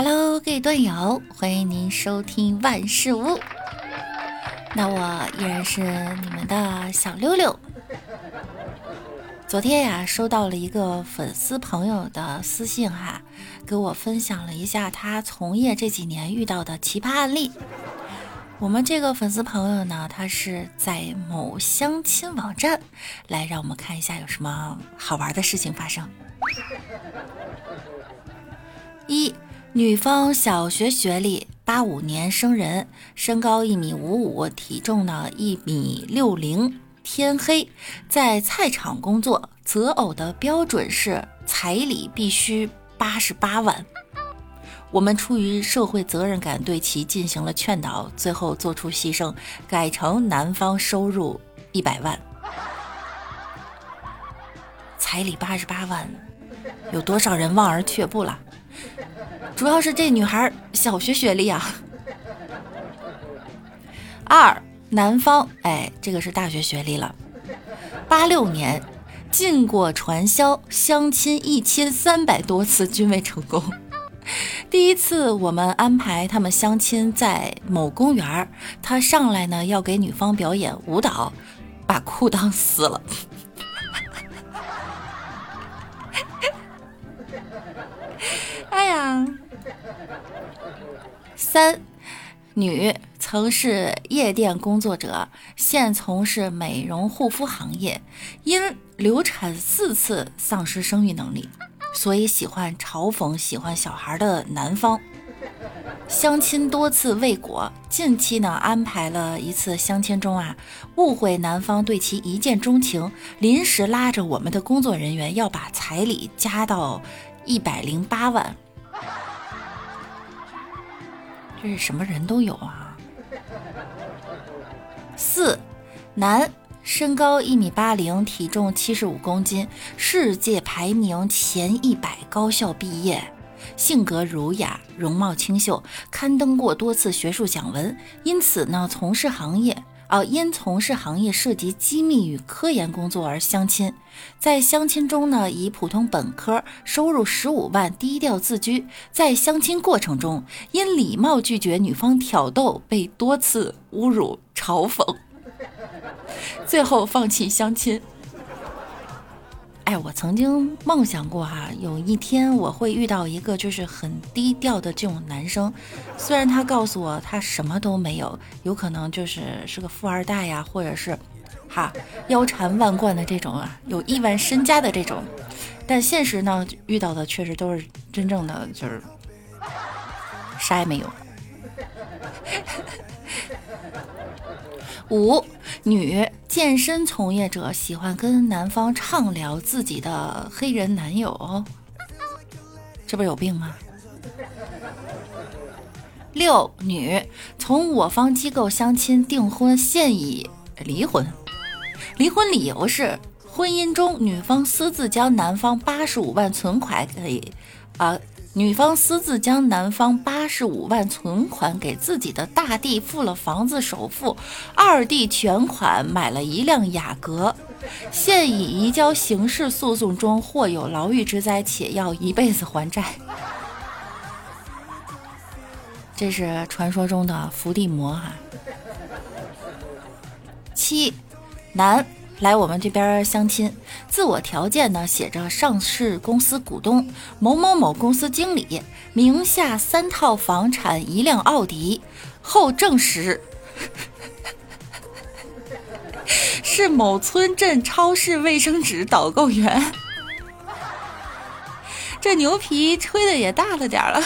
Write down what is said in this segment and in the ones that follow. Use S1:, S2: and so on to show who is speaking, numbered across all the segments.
S1: Hello，各位段友，欢迎您收听万事屋。那我依然是你们的小六六。昨天呀，收到了一个粉丝朋友的私信哈，给我分享了一下他从业这几年遇到的奇葩案例。我们这个粉丝朋友呢，他是在某相亲网站，来让我们看一下有什么好玩的事情发生。一女方小学学历，八五年生人，身高一米五五，体重呢一米六零，天黑，在菜场工作，择偶的标准是彩礼必须八十八万。我们出于社会责任感，对其进行了劝导，最后做出牺牲，改成男方收入一百万，彩礼八十八万，有多少人望而却步了？主要是这女孩小学学历啊。二，男方，哎，这个是大学学历了，八六年，进过传销，相亲一千三百多次均未成功。第一次我们安排他们相亲在某公园他上来呢要给女方表演舞蹈，把裤裆撕了。三女曾是夜店工作者，现从事美容护肤行业，因流产四次丧失生育能力。所以喜欢嘲讽喜欢小孩的男方，相亲多次未果，近期呢安排了一次相亲中啊，误会男方对其一见钟情，临时拉着我们的工作人员要把彩礼加到一百零八万，这是什么人都有啊。四，男。身高一米八零，体重七十五公斤，世界排名前一百高校毕业，性格儒雅，容貌清秀，刊登过多次学术讲文，因此呢，从事行业啊，因从事行业涉及机密与科研工作而相亲，在相亲中呢，以普通本科，收入十五万，低调自居，在相亲过程中，因礼貌拒绝女方挑逗，被多次侮辱嘲讽。最后放弃相亲。哎，我曾经梦想过哈，有一天我会遇到一个就是很低调的这种男生，虽然他告诉我他什么都没有，有可能就是是个富二代呀，或者是哈腰缠万贯的这种啊，有亿万身家的这种，但现实呢遇到的确实都是真正的就是啥也没有。五女健身从业者喜欢跟男方畅聊自己的黑人男友，这不是有病吗？六女从我方机构相亲订婚现已离婚，离婚理由是婚姻中女方私自将男方八十五万存款给啊。女方私自将男方八十五万存款给自己的大弟付了房子首付，二弟全款买了一辆雅阁，现已移交刑事诉讼中，或有牢狱之灾，且要一辈子还债。这是传说中的伏地魔哈。七，男。来我们这边相亲，自我条件呢写着上市公司股东某某某公司经理，名下三套房产一辆奥迪，后证实 是某村镇超市卫生纸导购员。这牛皮吹的也大了点了。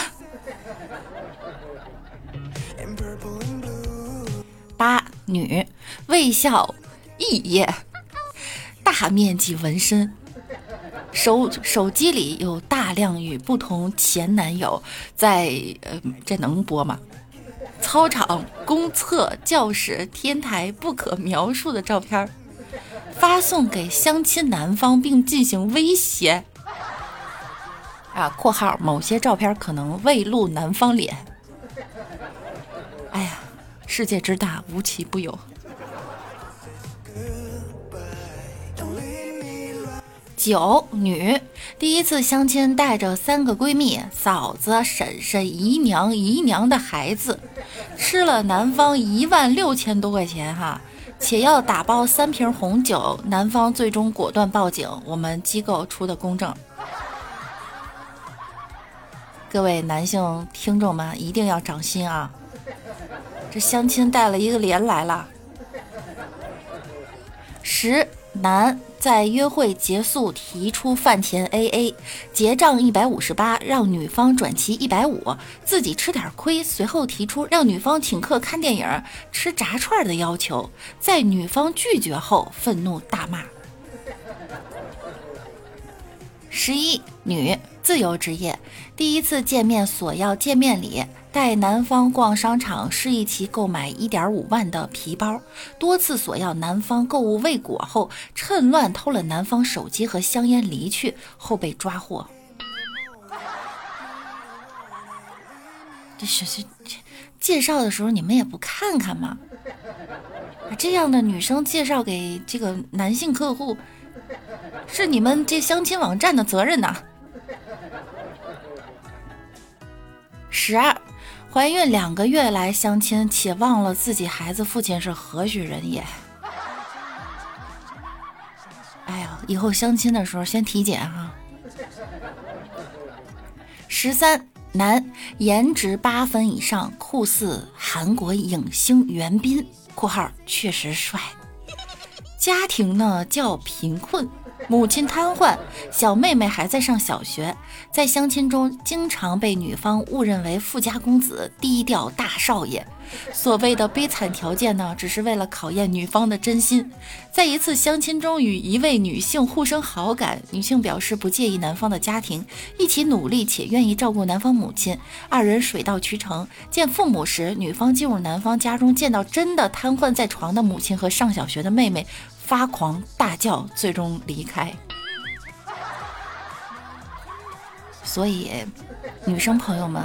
S1: 八女卫校肄业。大面积纹身，手手机里有大量与不同前男友在呃，这能播吗？操场、公厕、教室、天台不可描述的照片，发送给相亲男方并进行威胁。啊（括号某些照片可能未露男方脸）。哎呀，世界之大，无奇不有。九女第一次相亲，带着三个闺蜜、嫂子、婶婶、姨娘、姨娘的孩子，吃了男方一万六千多块钱哈，且要打包三瓶红酒。男方最终果断报警，我们机构出的公证。各位男性听众们一定要长心啊！这相亲带了一个连来了。十男。在约会结束提出饭钱 A A，结账一百五十八，让女方转其一百五，自己吃点亏。随后提出让女方请客看电影、吃炸串的要求，在女方拒绝后愤怒大骂。十一女自由职业，第一次见面索要见面礼。带男方逛商场，示意其购买一点五万的皮包，多次索要男方购物未果后，趁乱偷了男方手机和香烟离去，后被抓获。这是这介绍的时候你们也不看看吗？把这样的女生介绍给这个男性客户，是你们这相亲网站的责任呐。十二。怀孕两个月来相亲，且忘了自己孩子父亲是何许人也。哎呀，以后相亲的时候先体检哈。十三男，颜值八分以上，酷似韩国影星袁彬（括号确实帅）。家庭呢较贫困。母亲瘫痪，小妹妹还在上小学，在相亲中经常被女方误认为富家公子、低调大少爷。所谓的悲惨条件呢，只是为了考验女方的真心。在一次相亲中，与一位女性互生好感，女性表示不介意男方的家庭，一起努力且愿意照顾男方母亲。二人水到渠成，见父母时，女方进入男方家中，见到真的瘫痪在床的母亲和上小学的妹妹。发狂大叫，最终离开。所以，女生朋友们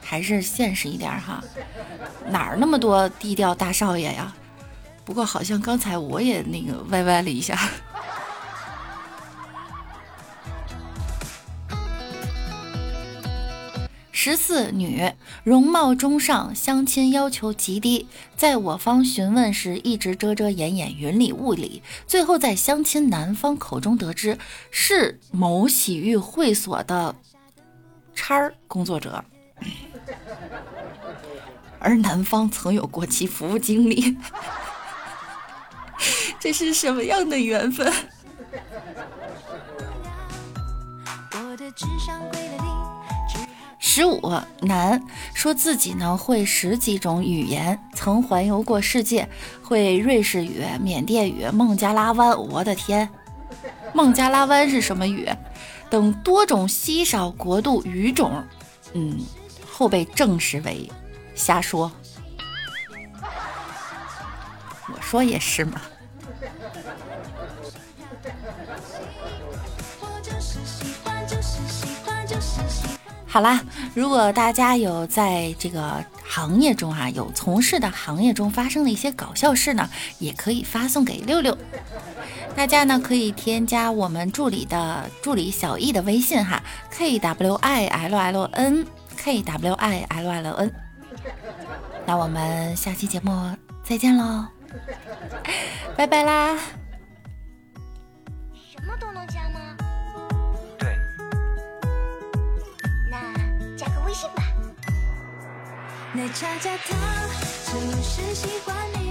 S1: 还是现实一点哈，哪儿那么多低调大少爷呀？不过好像刚才我也那个歪歪了一下。十四女，容貌中上，相亲要求极低，在我方询问时一直遮遮掩掩，云里雾里，最后在相亲男方口中得知是某洗浴会所的叉儿工作者，而男方曾有过其服务经历，这是什么样的缘分？十五男说自己呢会十几种语言，曾环游过世界，会瑞士语、缅甸语、孟加拉湾。我的天，孟加拉湾是什么语？等多种稀少国度语种。嗯，后被证实为瞎说。我说也是嘛。好啦，如果大家有在这个行业中啊，有从事的行业中发生的一些搞笑事呢，也可以发送给六六。大家呢可以添加我们助理的助理小易的微信哈，k w i l l n k w i l l n。那我们下期节目再见喽，拜拜啦。奶茶加糖就是喜欢你